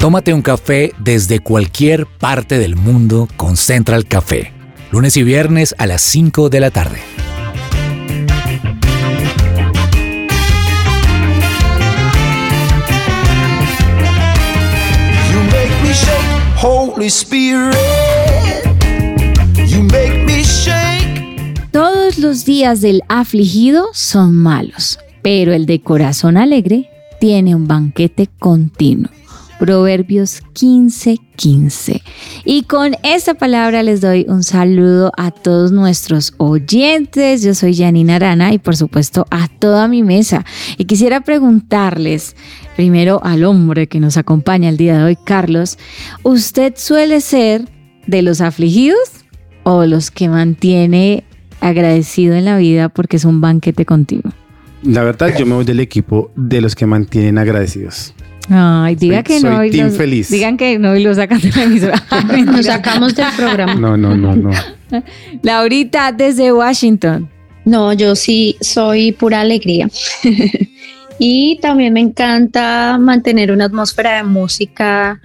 Tómate un café desde cualquier parte del mundo con Central Café. Lunes y viernes a las 5 de la tarde. Todos los días del afligido son malos, pero el de corazón alegre tiene un banquete continuo. Proverbios 15:15. 15. Y con esta palabra les doy un saludo a todos nuestros oyentes. Yo soy Janina Arana y por supuesto a toda mi mesa. Y quisiera preguntarles primero al hombre que nos acompaña el día de hoy, Carlos, ¿usted suele ser de los afligidos o los que mantiene agradecido en la vida porque es un banquete continuo? La verdad, yo me voy del equipo de los que mantienen agradecidos. Ay, diga que no. Soy team feliz. Digan que no y lo sacan de la emisora. Nos sacamos del programa. No, no, no, no. Laurita, desde Washington. No, yo sí soy pura alegría. y también me encanta mantener una atmósfera de música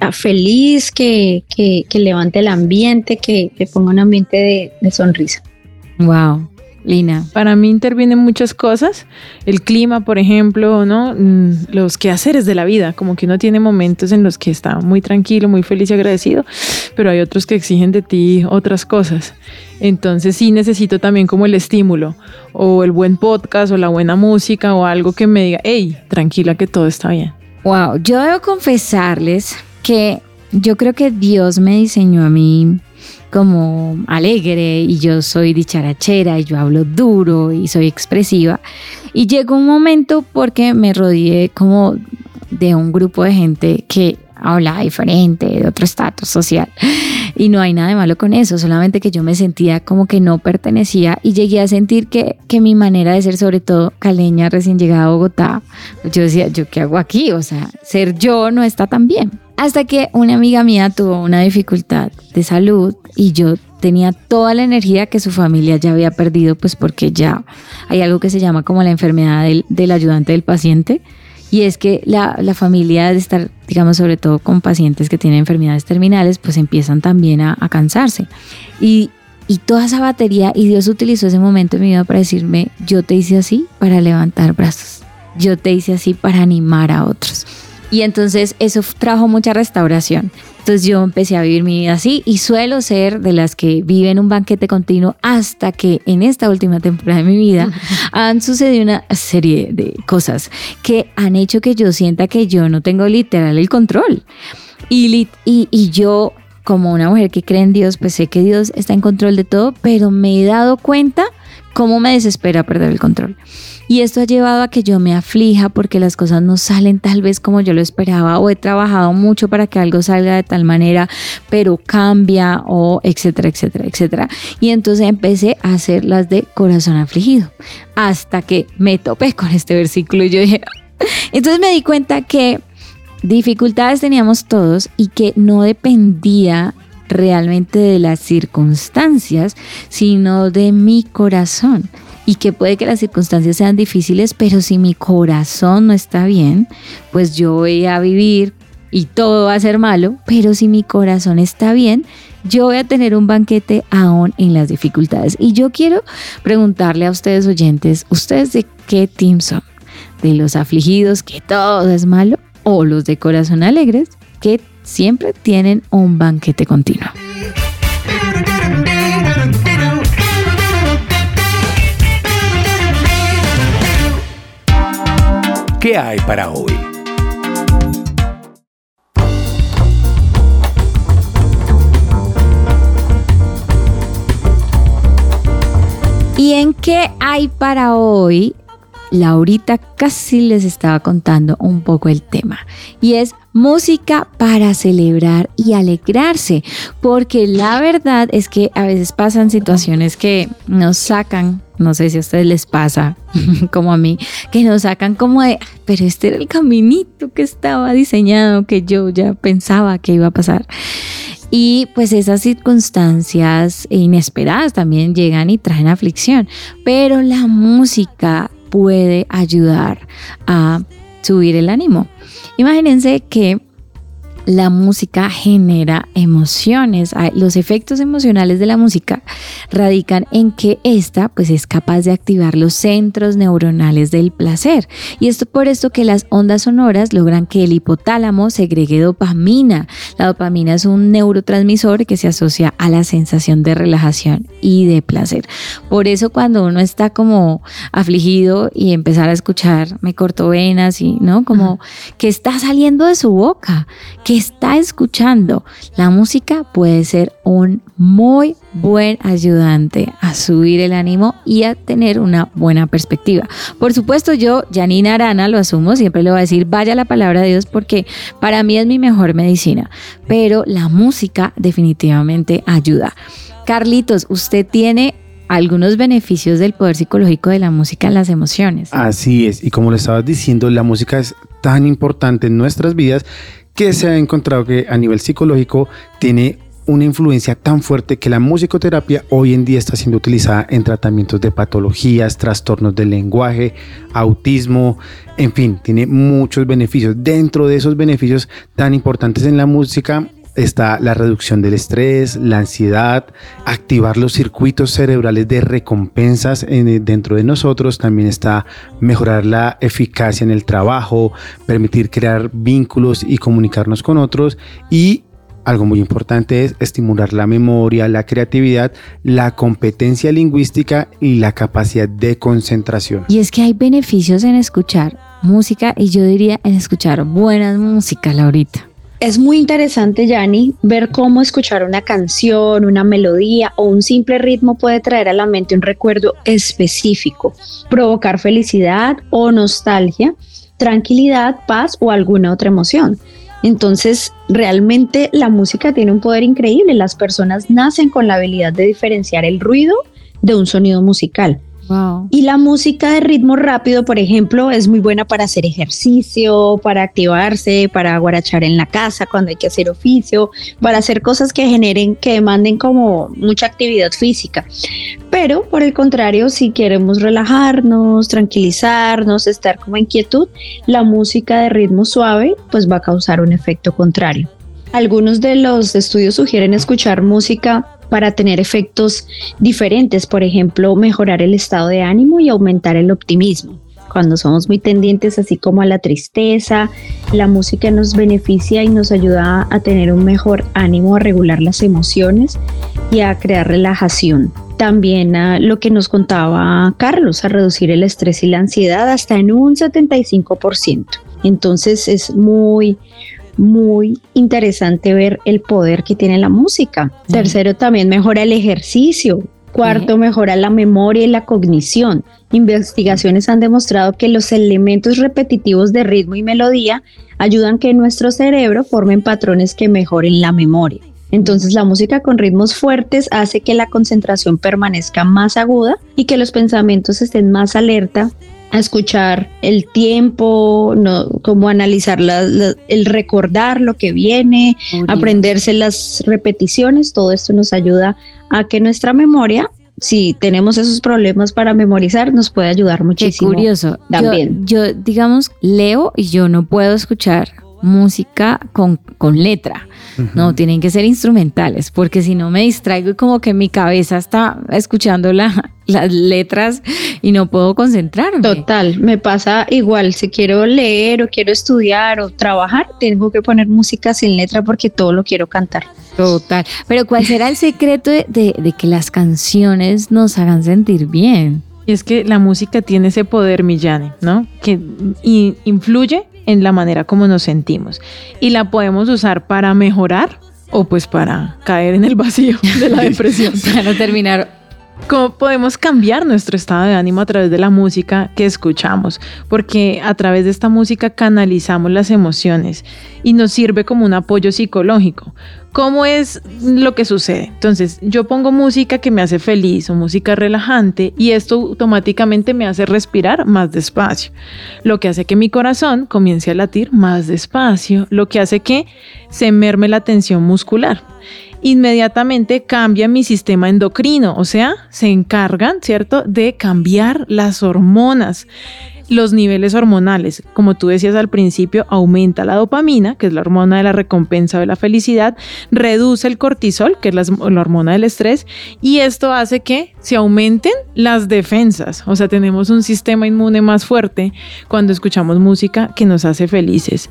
ah, feliz, que, que, que levante el ambiente, que, que ponga un ambiente de, de sonrisa. Wow. Lina. Para mí intervienen muchas cosas, el clima, por ejemplo, ¿no? Mm, los quehaceres de la vida, como que uno tiene momentos en los que está muy tranquilo, muy feliz y agradecido, pero hay otros que exigen de ti otras cosas. Entonces sí necesito también como el estímulo o el buen podcast o la buena música o algo que me diga, hey, tranquila que todo está bien. Wow, yo debo confesarles que yo creo que Dios me diseñó a mí como alegre y yo soy dicharachera y yo hablo duro y soy expresiva. Y llegó un momento porque me rodeé como de un grupo de gente que habla diferente, de otro estatus social. Y no hay nada de malo con eso, solamente que yo me sentía como que no pertenecía y llegué a sentir que, que mi manera de ser, sobre todo caleña recién llegada a Bogotá, yo decía, ¿yo qué hago aquí? O sea, ser yo no está tan bien. Hasta que una amiga mía tuvo una dificultad de salud y yo tenía toda la energía que su familia ya había perdido, pues porque ya hay algo que se llama como la enfermedad del, del ayudante del paciente y es que la, la, familia de estar, digamos, sobre todo con pacientes que tienen enfermedades terminales, pues empiezan también a, cansarse. Y, y, toda esa batería, y Dios utilizó ese momento en mi vida para decirme, yo te hice así para levantar brazos, yo te hice así para animar a otros. Y entonces eso trajo mucha restauración. Entonces yo empecé a vivir mi vida así y suelo ser de las que viven un banquete continuo hasta que en esta última temporada de mi vida han sucedido una serie de cosas que han hecho que yo sienta que yo no tengo literal el control. Y, y, y yo como una mujer que cree en Dios, pues sé que Dios está en control de todo, pero me he dado cuenta cómo me desespera perder el control. Y esto ha llevado a que yo me aflija porque las cosas no salen tal vez como yo lo esperaba o he trabajado mucho para que algo salga de tal manera, pero cambia o etcétera, etcétera, etcétera. Y entonces empecé a hacer las de corazón afligido hasta que me topé con este versículo y yo dije, entonces me di cuenta que dificultades teníamos todos y que no dependía realmente de las circunstancias, sino de mi corazón. Y que puede que las circunstancias sean difíciles, pero si mi corazón no está bien, pues yo voy a vivir y todo va a ser malo, pero si mi corazón está bien, yo voy a tener un banquete aún en las dificultades. Y yo quiero preguntarle a ustedes oyentes, ¿ustedes de qué team son? ¿De los afligidos que todo es malo? ¿O los de corazón alegres que siempre tienen un banquete continuo. ¿Qué hay para hoy? ¿Y en qué hay para hoy? Laurita casi les estaba contando un poco el tema y es música para celebrar y alegrarse, porque la verdad es que a veces pasan situaciones que nos sacan, no sé si a ustedes les pasa como a mí, que nos sacan como de, pero este era el caminito que estaba diseñado, que yo ya pensaba que iba a pasar. Y pues esas circunstancias inesperadas también llegan y traen aflicción, pero la música puede ayudar a subir el ánimo. Imagínense que la música genera emociones. Los efectos emocionales de la música radican en que esta pues es capaz de activar los centros neuronales del placer. Y esto por esto que las ondas sonoras logran que el hipotálamo segregue dopamina. La dopamina es un neurotransmisor que se asocia a la sensación de relajación y de placer. Por eso cuando uno está como afligido y empezar a escuchar me corto venas y no como que está saliendo de su boca, que está escuchando. La música puede ser un muy buen ayudante a subir el ánimo y a tener una buena perspectiva. Por supuesto, yo, Janina Arana, lo asumo, siempre le voy a decir, vaya la palabra de Dios porque para mí es mi mejor medicina, pero la música definitivamente ayuda. Carlitos, usted tiene algunos beneficios del poder psicológico de la música en las emociones. Así es, y como le estabas diciendo, la música es tan importante en nuestras vidas que se ha encontrado que a nivel psicológico tiene una influencia tan fuerte que la musicoterapia hoy en día está siendo utilizada en tratamientos de patologías, trastornos del lenguaje, autismo, en fin, tiene muchos beneficios. Dentro de esos beneficios tan importantes en la música está la reducción del estrés, la ansiedad, activar los circuitos cerebrales de recompensas dentro de nosotros, también está mejorar la eficacia en el trabajo, permitir crear vínculos y comunicarnos con otros y algo muy importante es estimular la memoria, la creatividad, la competencia lingüística y la capacidad de concentración. Y es que hay beneficios en escuchar música y yo diría en escuchar buena música, Laurita. Es muy interesante, Yanni, ver cómo escuchar una canción, una melodía o un simple ritmo puede traer a la mente un recuerdo específico, provocar felicidad o nostalgia, tranquilidad, paz o alguna otra emoción. Entonces, realmente la música tiene un poder increíble. Las personas nacen con la habilidad de diferenciar el ruido de un sonido musical. Y la música de ritmo rápido, por ejemplo, es muy buena para hacer ejercicio, para activarse, para guarachar en la casa cuando hay que hacer oficio, para hacer cosas que generen, que demanden como mucha actividad física. Pero por el contrario, si queremos relajarnos, tranquilizarnos, estar como en quietud, la música de ritmo suave pues va a causar un efecto contrario. Algunos de los estudios sugieren escuchar música para tener efectos diferentes, por ejemplo, mejorar el estado de ánimo y aumentar el optimismo. Cuando somos muy tendientes así como a la tristeza, la música nos beneficia y nos ayuda a tener un mejor ánimo, a regular las emociones y a crear relajación. También a lo que nos contaba Carlos, a reducir el estrés y la ansiedad hasta en un 75%. Entonces es muy, muy interesante ver el poder que tiene la música. Tercero, también mejora el ejercicio. Cuarto, mejora la memoria y la cognición. Investigaciones han demostrado que los elementos repetitivos de ritmo y melodía ayudan que nuestro cerebro formen patrones que mejoren la memoria. Entonces la música con ritmos fuertes hace que la concentración permanezca más aguda y que los pensamientos estén más alerta a escuchar el tiempo, no, como analizar el recordar lo que viene, aprenderse las repeticiones, todo esto nos ayuda a que nuestra memoria, si tenemos esos problemas para memorizar, nos puede ayudar muchísimo. Qué curioso. También. Yo, digamos, leo y yo no puedo escuchar música con, con letra. No, tienen que ser instrumentales, porque si no me distraigo y como que mi cabeza está escuchando las letras y no puedo concentrarme. Total, me pasa igual. Si quiero leer o quiero estudiar o trabajar, tengo que poner música sin letra porque todo lo quiero cantar. Total. Pero ¿cuál será el secreto de, de que las canciones nos hagan sentir bien? Y es que la música tiene ese poder, Millane, ¿no? Que influye en la manera como nos sentimos. Y la podemos usar para mejorar o pues para caer en el vacío de la depresión. para terminar ¿Cómo podemos cambiar nuestro estado de ánimo a través de la música que escuchamos? Porque a través de esta música canalizamos las emociones y nos sirve como un apoyo psicológico. ¿Cómo es lo que sucede? Entonces, yo pongo música que me hace feliz o música relajante y esto automáticamente me hace respirar más despacio, lo que hace que mi corazón comience a latir más despacio, lo que hace que se merme la tensión muscular inmediatamente cambia mi sistema endocrino, o sea, se encargan, ¿cierto?, de cambiar las hormonas los niveles hormonales. Como tú decías al principio, aumenta la dopamina, que es la hormona de la recompensa o de la felicidad, reduce el cortisol, que es la, la hormona del estrés, y esto hace que se aumenten las defensas. O sea, tenemos un sistema inmune más fuerte cuando escuchamos música que nos hace felices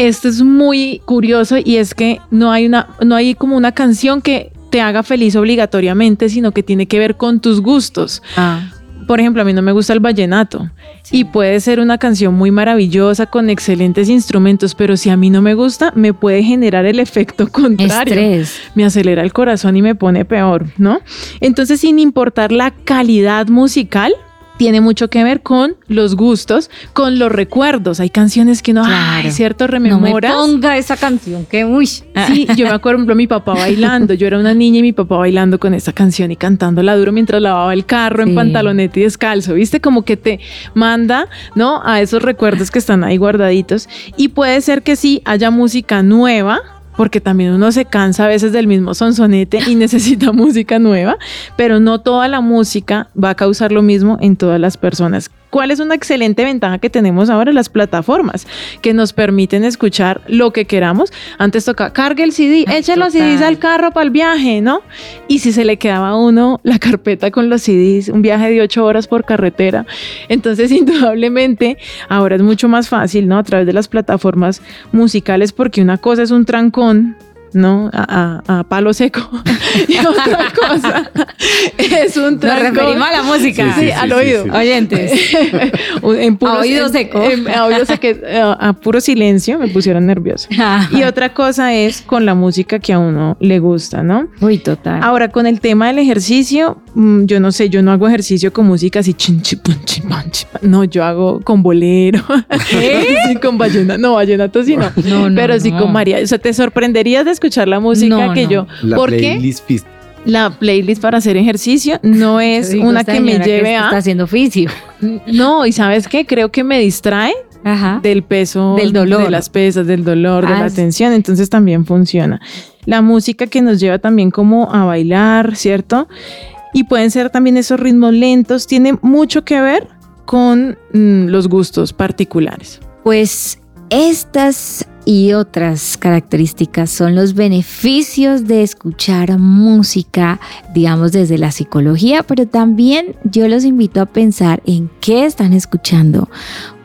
esto es muy curioso y es que no hay una, no hay como una canción que te haga feliz obligatoriamente, sino que tiene que ver con tus gustos. Ah. Por ejemplo, a mí no me gusta el vallenato y puede ser una canción muy maravillosa con excelentes instrumentos, pero si a mí no me gusta, me puede generar el efecto contrario. Estrés. Me acelera el corazón y me pone peor, ¿no? Entonces, sin importar la calidad musical, tiene mucho que ver con los gustos, con los recuerdos. Hay canciones que uno, Claro. ay, cierto, No me rememoras. ponga esa canción, que uy. Sí, yo me acuerdo, por ejemplo, mi papá bailando. Yo era una niña y mi papá bailando con esta canción y cantándola duro mientras lavaba el carro en Sí. pantaloneta y descalzo. ¿Viste? Como que te manda, ¿no? A esos recuerdos que están ahí guardaditos. Y puede ser que sí haya música nueva. Porque también uno se cansa a veces del mismo sonsonete y necesita música nueva, pero no toda la música va a causar lo mismo en todas las personas. ¿Cuál es una excelente ventaja que tenemos ahora? Las plataformas que nos permiten escuchar lo que queramos. Antes toca, cargue el CD, Ah, eche los CDs al carro para el viaje, ¿no? Y si se le quedaba a uno la carpeta con los CDs, un viaje de ocho horas por carretera. Entonces, indudablemente, ahora es mucho más fácil, ¿no? A través de las plataformas musicales, porque una cosa es un trancón. ¿No? A, a- a palo seco. y otra cosa es un Nos trancón. referimos a la música. Sí, al oído. Oyentes. en puro, A oído en- seco. en- a oído seco, eh, a puro silencio me pusieron nerviosa. Y otra cosa es con la música que a uno le gusta, ¿no? Uy, total. Ahora, con el tema del ejercicio, mm, yo no sé, yo no hago ejercicio con música así, chin, chi, pun, chi, pan, chi, pan. no, yo hago con bolero, sí, con vallenato, no, vallenato sí no, No, no, pero sí no. con María, o sea, te sorprenderías de escuchar la música No, que no. yo, La ¿por qué? playlist fis- La playlist para hacer ejercicio no es digo, una que me lleve Está a, haciendo oficio. no, y sabes qué, creo que me distrae Ajá. del peso, Del dolor. de las pesas, del dolor, de Ah, la sí. tensión, entonces también funciona. La música que nos lleva también como a bailar, ¿cierto? Y pueden ser también esos ritmos lentos, tiene mucho que ver con mm, los gustos particulares. Pues estas y otras características son los beneficios de escuchar música, digamos desde la psicología, pero también yo los invito a pensar en qué están escuchando,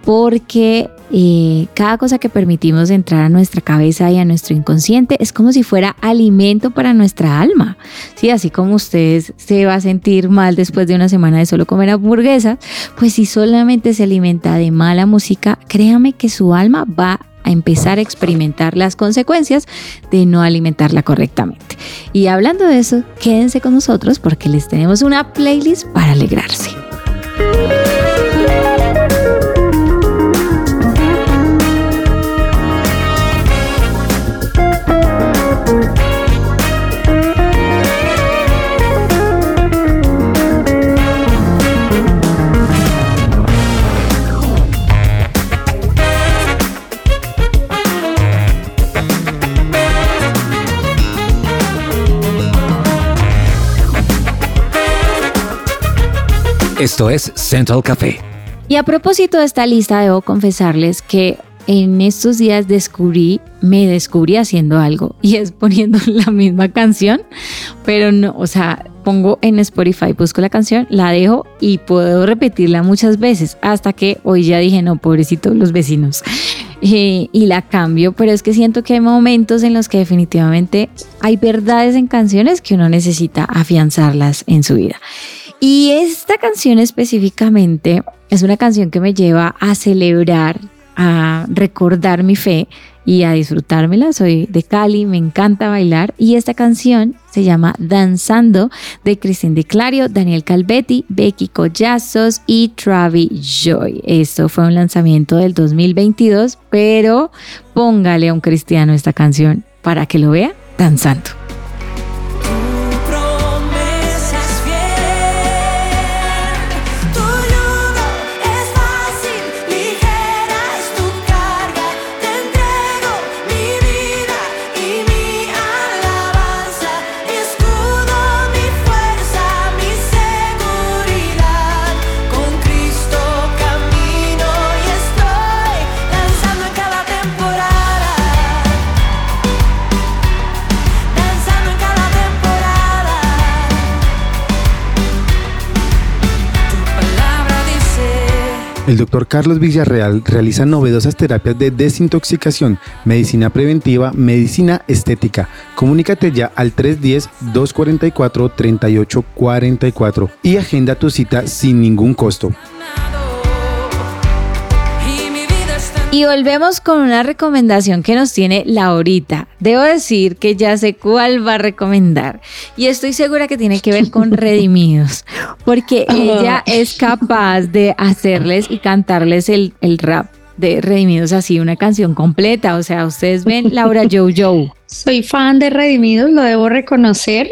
porque eh, cada cosa que permitimos entrar a nuestra cabeza y a nuestro inconsciente es como si fuera alimento para nuestra alma. Sí, así como usted se va a sentir mal después de una semana de solo comer hamburguesas, pues si solamente se alimenta de mala música, créame que su alma va a empezar a experimentar las consecuencias de no alimentarla correctamente. Y hablando de eso, quédense con nosotros porque les tenemos una playlist para alegrarse. Esto es Central Café. Y a propósito de esta lista, debo confesarles que en estos días descubrí, me descubrí haciendo algo y es poniendo la misma canción, pero no, o sea, pongo en Spotify, busco la canción, la dejo y puedo repetirla muchas veces hasta que hoy ya dije, no, pobrecito los vecinos. Eh, y la cambio, pero es que siento que hay momentos en los que definitivamente hay verdades en canciones que uno necesita afianzarlas en su vida. Y esta canción específicamente es una canción que me lleva a celebrar, a recordar mi fe y a disfrutármela. Soy de Cali, me encanta bailar y esta canción se llama Danzando de Cristín de Clario, Daniel Calvetti, Becky Collazos y Travis Joy. Esto fue un lanzamiento del 2022, pero póngale a un cristiano esta canción para que lo vea danzando. El doctor Carlos Villarreal realiza novedosas terapias de desintoxicación, medicina preventiva, medicina estética. Comunícate ya al 310-244-3844 y agenda tu cita sin ningún costo. Y volvemos con una recomendación que nos tiene Laurita. Debo decir que ya sé cuál va a recomendar. Y estoy segura que tiene que ver con Redimidos. Porque ella es capaz de hacerles y cantarles el, el rap de Redimidos así, una canción completa. O sea, ustedes ven Laura Joe. Soy fan de Redimidos, lo debo reconocer.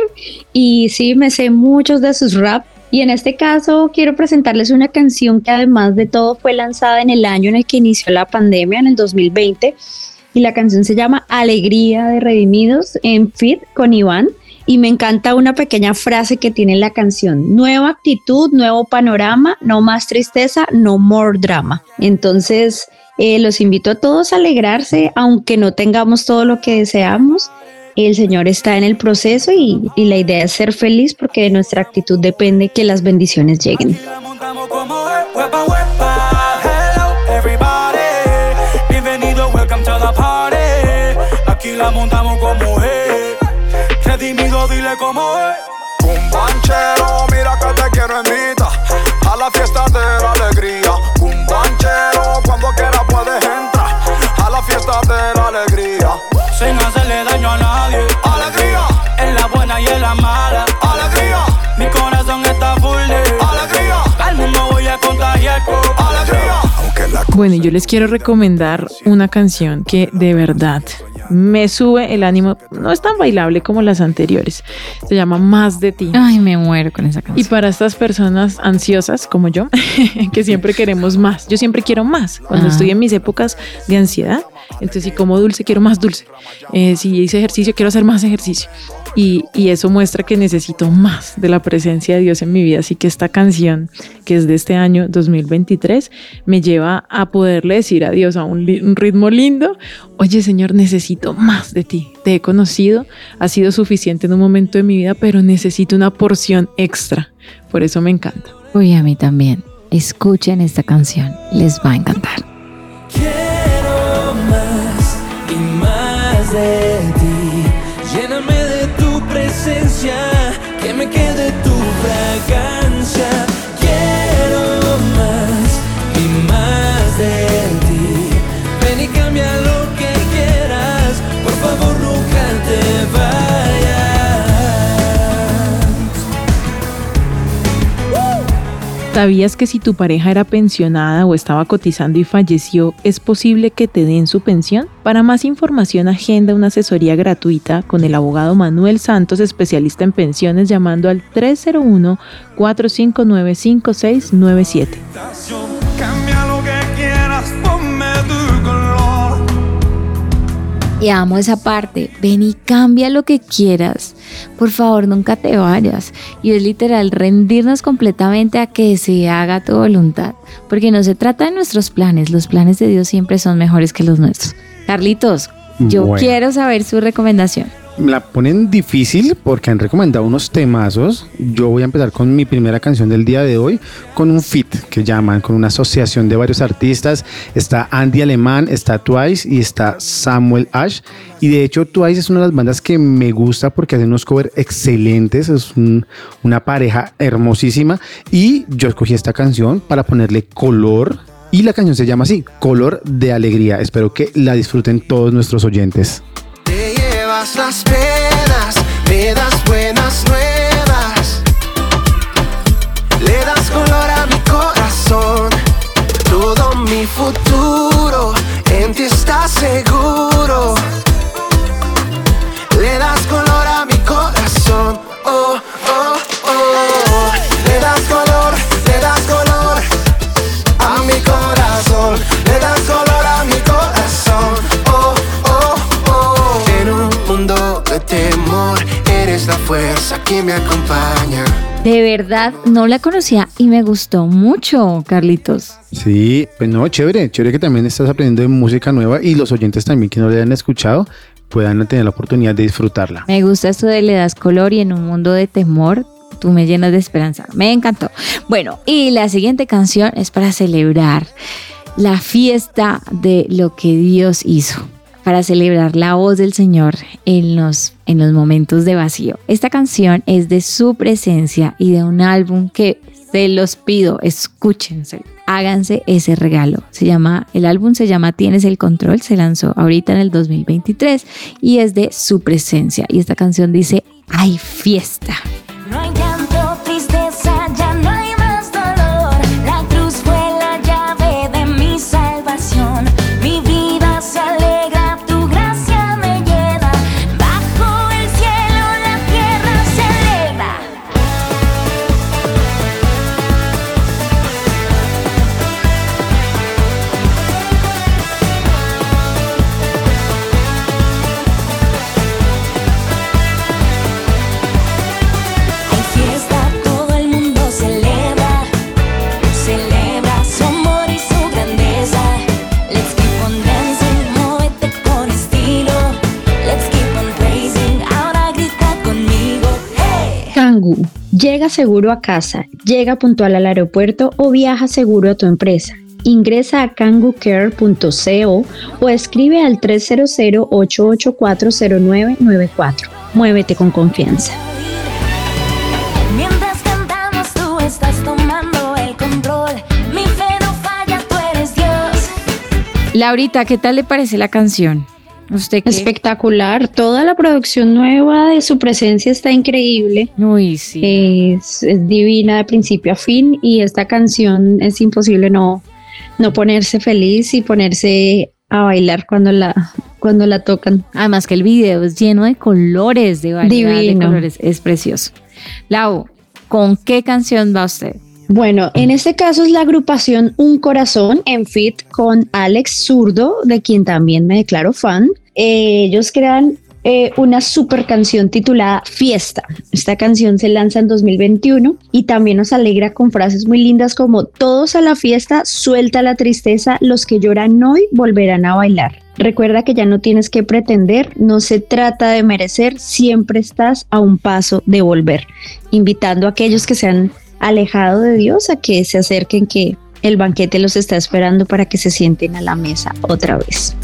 Y sí, me sé muchos de sus rap. Y en este caso quiero presentarles una canción que además de todo fue lanzada en el año en el que inició la pandemia, en el 2020. Y la canción se llama Alegría de Redimidos en Fit con Iván. Y me encanta una pequeña frase que tiene la canción. Nueva actitud, nuevo panorama, no más tristeza, no more drama. Entonces, eh, los invito a todos a alegrarse, aunque no tengamos todo lo que deseamos. El Señor está en el proceso y, y la idea es ser feliz porque de nuestra actitud depende que las bendiciones lleguen. La montamos como es, huepa, huepa. Hello, everybody. Bienvenido, welcome to the party. Aquí la montamos como es. Redimido, dile cómo es. Cumbanchero, mira que te quiero invitar a la fiesta de la alegría. Cumbanchero, cuando quieras puedes entrar a la fiesta de la alegría. Sin hacerle Bueno, y yo les quiero recomendar una canción que de verdad me sube el ánimo. No es tan bailable como las anteriores. Se llama Más de ti. Ay, me muero con esa Y canción. para estas personas ansiosas como yo, que siempre queremos más, yo siempre quiero más. Cuando Ah. estoy en mis épocas de ansiedad, entonces si como dulce, quiero más dulce. Eh, si hice ejercicio, quiero hacer más ejercicio. Y, eso muestra que necesito más de la presencia de Dios en mi vida. Así que esta canción, que es de este año 2023, me lleva a poderle decir a Dios a un ritmo lindo, oye Señor, necesito más de ti. Te he conocido, ha sido suficiente en un momento de mi vida, pero necesito una porción extra. Por eso me encanta. Uy, a mí también. Escuchen esta canción, les va a encantar. ¿Sabías que si tu pareja era pensionada o estaba cotizando y falleció, es posible que te den su pensión? Para más información, agenda una asesoría gratuita con el abogado Manuel Santos, especialista en pensiones, llamando al 301-459-5697. Y amo esa parte. Ven y cambia lo que quieras. Por favor, nunca te vayas. Y es literal rendirnos completamente a que se haga tu voluntad. Porque no se trata de nuestros planes. Los planes de Dios siempre son mejores que los nuestros. Carlitos, yo Bueno. quiero saber su recomendación. La ponen difícil porque han recomendado unos temazos. Yo voy a empezar con mi primera canción del día de hoy, con un fit que llaman, con una asociación de varios artistas. Está Andy Alemán, está Twice y está Samuel Ash. Y de hecho Twice es una de las bandas que me gusta porque hacen unos covers excelentes. Es un- una pareja hermosísima. Y yo escogí esta canción para ponerle color. Y la canción se llama así, Color de Alegría. Espero que la disfruten todos nuestros oyentes. Las penas, me das buenas nuevas. Le das color a mi corazón. Todo mi futuro en ti está seguro. Fuerza que me acompaña. De verdad, no la conocía y me gustó mucho, Carlitos. Sí, pues no, chévere, chévere que también estás aprendiendo de música nueva y los oyentes también que no le han escuchado puedan tener la oportunidad de disfrutarla. Me gusta esto de le das color y en un mundo de temor tú me llenas de esperanza. Me encantó. Bueno, y la siguiente canción es para celebrar la fiesta de lo que Dios hizo para celebrar la voz del Señor en los, en los momentos de vacío. Esta canción es de su presencia y de un álbum que se los pido, escúchense, háganse ese regalo. Se llama, el álbum se llama Tienes el control, se lanzó ahorita en el 2023 y es de su presencia. Y esta canción dice, hay fiesta. Llega seguro a casa, llega puntual al aeropuerto o viaja seguro a tu empresa. Ingresa a kangucare.co o escribe al 300-884-0994. Muévete con confianza. Mientras cantamos, tú estás tomando el control. Mi fe no falla, tú eres Dios. Laurita, ¿qué tal le parece la canción? ¿Usted qué? Espectacular, toda la producción nueva de su presencia está increíble. Uy, sí. Es, es divina de principio a fin y esta canción es imposible no, no ponerse feliz y ponerse a bailar cuando la, cuando la tocan. Además que el video es lleno de colores, de variedad de Divino. colores. Es precioso. Lau, ¿con qué canción va usted? Bueno, en este caso es la agrupación Un Corazón en fit con Alex Zurdo, de quien también me declaro fan. Eh, ellos crean eh, una super canción titulada Fiesta. Esta canción se lanza en 2021 y también nos alegra con frases muy lindas como todos a la fiesta, suelta la tristeza, los que lloran hoy volverán a bailar. Recuerda que ya no tienes que pretender, no se trata de merecer, siempre estás a un paso de volver. Invitando a aquellos que se han alejado de Dios a que se acerquen que el banquete los está esperando para que se sienten a la mesa otra vez.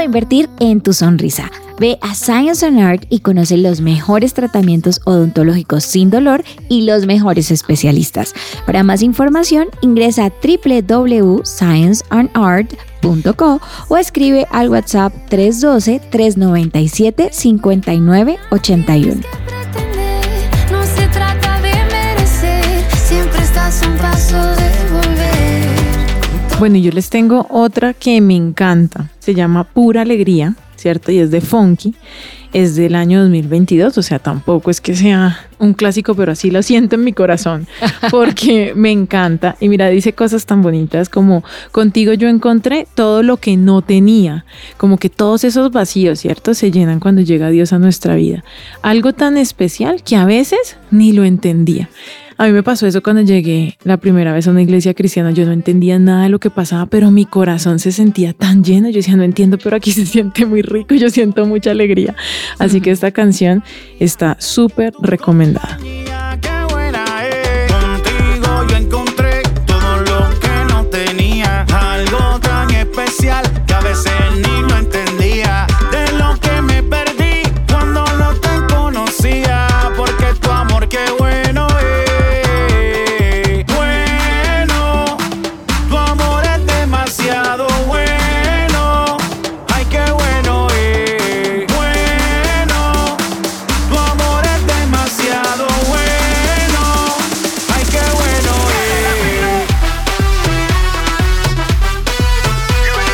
De invertir en tu sonrisa. Ve a Science and Art y conoce los mejores tratamientos odontológicos sin dolor y los mejores especialistas. Para más información, ingresa a www.scienceandart.co o escribe al WhatsApp 312-397-5981. pretender, no se trata de merecer, siempre estás a un paso de volver. Bueno, y yo les tengo otra que me encanta. Se llama Pura Alegría, ¿cierto? Y es de Funky. Es del año 2022, o sea, tampoco es que sea un clásico, pero así lo siento en mi corazón, porque me encanta. Y mira, dice cosas tan bonitas como, contigo yo encontré todo lo que no tenía, como que todos esos vacíos, ¿cierto? Se llenan cuando llega Dios a nuestra vida. Algo tan especial que a veces ni lo entendía. A mí me pasó eso cuando llegué la primera vez a una iglesia cristiana. Yo no entendía nada de lo que pasaba, pero mi corazón se sentía tan lleno. Yo decía, no entiendo, pero aquí se siente muy rico. Yo siento mucha alegría. Así que esta canción está súper recomendada.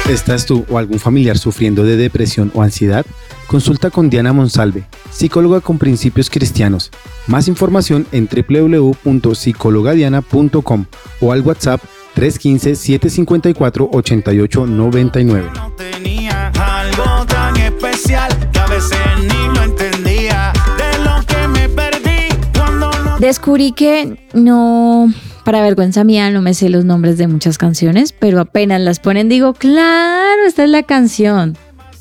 ¿Estás tú o algún familiar sufriendo de depresión o ansiedad? Consulta con Diana Monsalve, psicóloga con principios cristianos. Más información en www.psicologadiana.com o al WhatsApp 315-754-8899. No tenía algo tan especial que a veces ni lo entendía. De lo que me perdí cuando no. Descubrí que no, para vergüenza mía, no me sé los nombres de muchas canciones, pero apenas las ponen digo, claro, esta es la canción.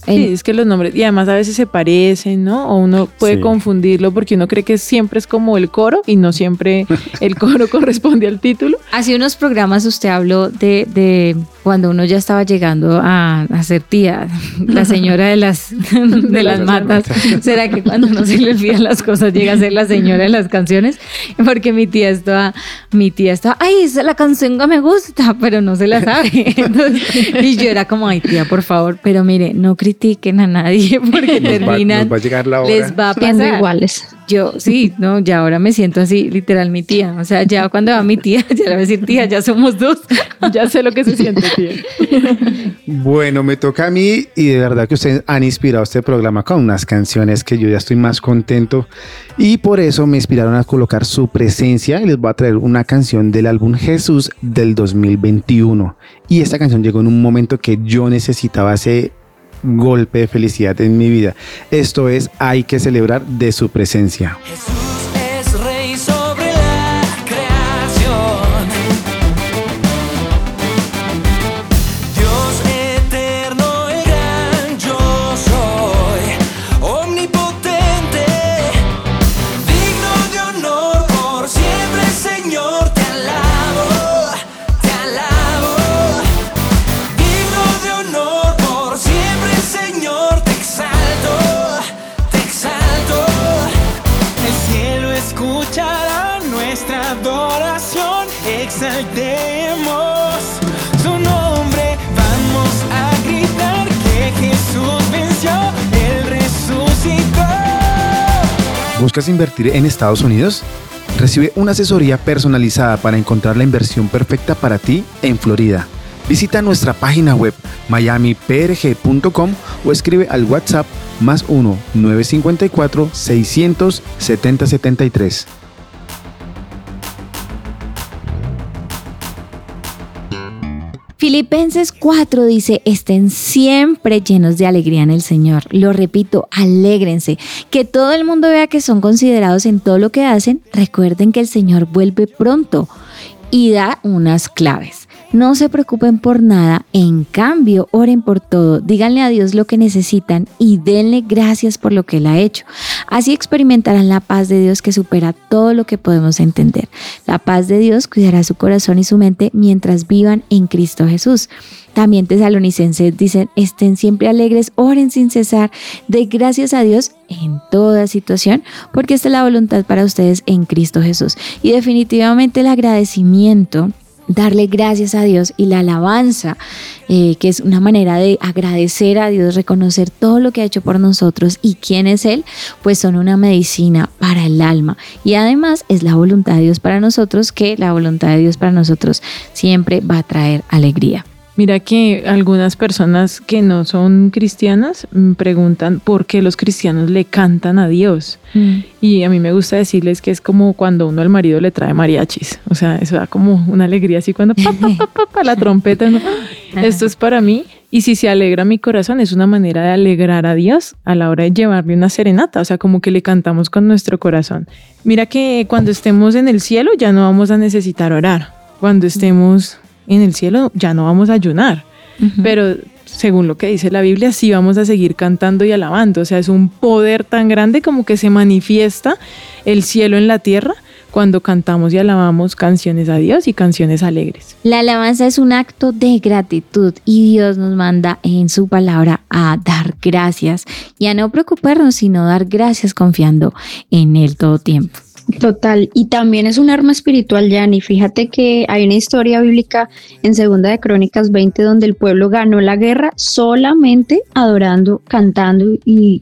Sí, es que los nombres, y además a veces se parecen, ¿no? O uno puede Sí. confundirlo porque uno cree que siempre es como el coro y no siempre el coro corresponde al título. Hace unos programas usted habló de, de cuando uno ya estaba llegando a, a ser tía, la señora de las, de las matas. ¿Será que cuando no se le olvidan las cosas llega a ser la señora de las canciones? Porque mi tía estaba, mi tía estaba, ay, esa es la canción que me gusta, pero no se la sabe. Entonces, y yo era como, ay, tía, por favor, pero mire, no critiquen a nadie porque va- terminan, va a les va a pasar. iguales. Yo, sí, no, ya ahora me siento así, literal, mi tía. O sea, ya cuando va mi tía, ya le voy a decir, tía, ya somos dos. Ya sé lo que se siente, tío. Bueno, me toca a mí y de verdad que ustedes han inspirado este programa con unas canciones que yo ya estoy más contento y por eso me inspiraron a colocar su presencia y les voy a traer una canción del álbum Jesús del 2021 y esta canción llegó en un momento que yo necesitaba ese golpe de felicidad en mi vida. Esto es Hay que celebrar de su presencia. ¿Buscas invertir en Estados Unidos? Recibe una asesoría personalizada para encontrar la inversión perfecta para ti en Florida. Visita nuestra página web miamiprg.com o escribe al WhatsApp más 1 Filipenses 4 dice, estén siempre llenos de alegría en el Señor. Lo repito, alégrense. Que todo el mundo vea que son considerados en todo lo que hacen. Recuerden que el Señor vuelve pronto y da unas claves. No se preocupen por nada, en cambio, oren por todo, díganle a Dios lo que necesitan y denle gracias por lo que Él ha hecho. Así experimentarán la paz de Dios que supera todo lo que podemos entender. La paz de Dios cuidará su corazón y su mente mientras vivan en Cristo Jesús. También tesalonicenses dicen, estén siempre alegres, oren sin cesar, de gracias a Dios en toda situación, porque esta es la voluntad para ustedes en Cristo Jesús. Y definitivamente el agradecimiento darle gracias a Dios y la alabanza, eh, que es una manera de agradecer a Dios, reconocer todo lo que ha hecho por nosotros y quién es Él, pues son una medicina para el alma. Y además es la voluntad de Dios para nosotros, que la voluntad de Dios para nosotros siempre va a traer alegría. Mira que algunas personas que no son cristianas me preguntan por qué los cristianos le cantan a Dios. Y a mí me gusta decirles que es como cuando uno al marido le trae mariachis. O sea, eso da como una alegría así cuando pa, pa, pa, pa, pa, la trompeta. ¿no? Esto es para mí. Y si se alegra mi corazón, es una manera de alegrar a Dios a la hora de llevarle una serenata. O sea, como que le cantamos con nuestro corazón. Mira que cuando estemos en el cielo ya no vamos a necesitar orar. Cuando estemos en el cielo ya no vamos a ayunar. Pero según lo que dice la Biblia, sí vamos a seguir cantando y alabando. O sea, es un poder tan grande como que se manifiesta el cielo en la tierra cuando cantamos y alabamos canciones a Dios y canciones alegres. La alabanza es un acto de gratitud y Dios nos manda en su palabra a dar gracias y a no preocuparnos, sino dar gracias confiando en Él todo tiempo. Total, y también es un arma espiritual, Yanni. Fíjate que hay una historia bíblica en Segunda de Crónicas 20 donde el pueblo ganó la guerra solamente adorando, cantando y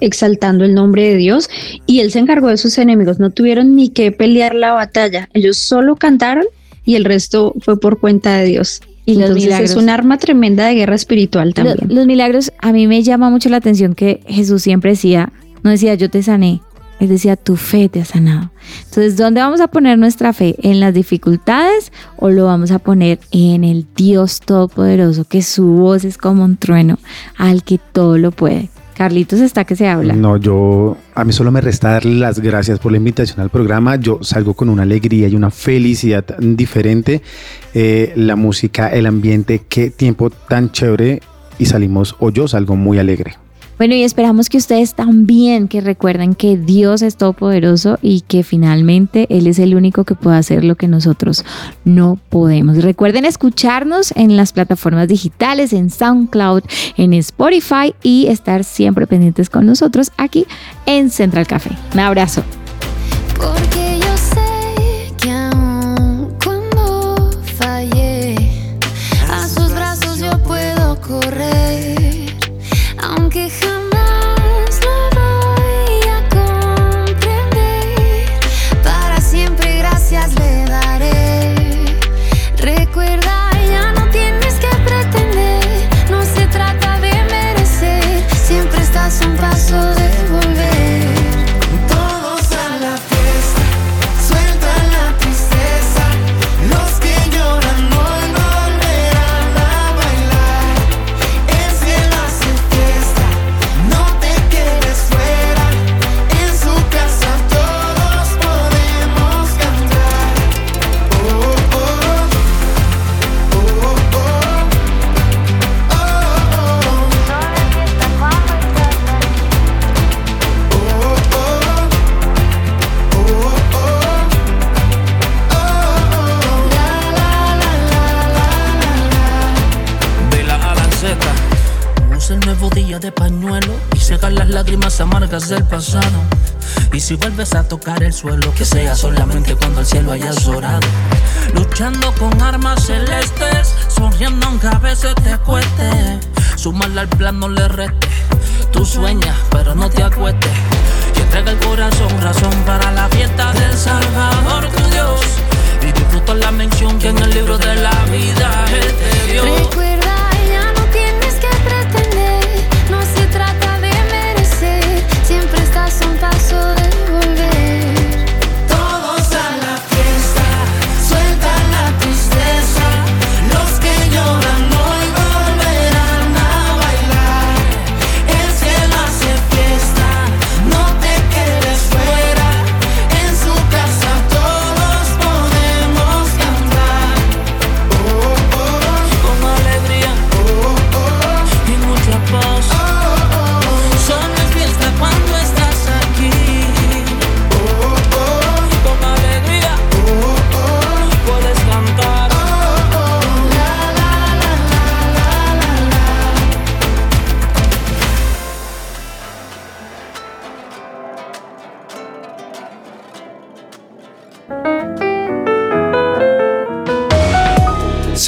exaltando el nombre de Dios y él se encargó de sus enemigos, no tuvieron ni que pelear la batalla, ellos solo cantaron y el resto fue por cuenta de Dios. Y los Entonces milagros. es un arma tremenda de guerra espiritual también. los milagros, a mí me llama mucho la atención que Jesús siempre decía, no decía yo te sané, él decía tu fe te ha sanado. Entonces, ¿dónde vamos a poner nuestra fe? ¿En las dificultades o lo vamos a poner en el Dios Todopoderoso, que su voz es como un trueno, al que todo lo puede? Carlitos está que se habla. No, yo, a mí solo me resta darle las gracias por la invitación al programa. Yo salgo con una alegría y una felicidad diferente. Eh, la música, el ambiente, qué tiempo tan chévere. Y salimos, o yo salgo muy alegre. Bueno, y esperamos que ustedes también que recuerden que Dios es todopoderoso y que finalmente Él es el único que puede hacer lo que nosotros no podemos. Recuerden escucharnos en las plataformas digitales, en SoundCloud, en Spotify y estar siempre pendientes con nosotros aquí en Central Café. Un abrazo. Amargas del pasado. Y si vuelves a tocar el suelo, que sea solamente cuando el cielo haya llorado. Luchando con armas celestes, sonriendo aunque a veces te cueste. Sumarle al plan no le reste. Tú sueñas, pero no te acuestes. Y entrega el corazón, razón para la fiesta del Salvador, tu Dios. Y disfruta la mención que en el libro de la vida Él te dio. Recuerda, paso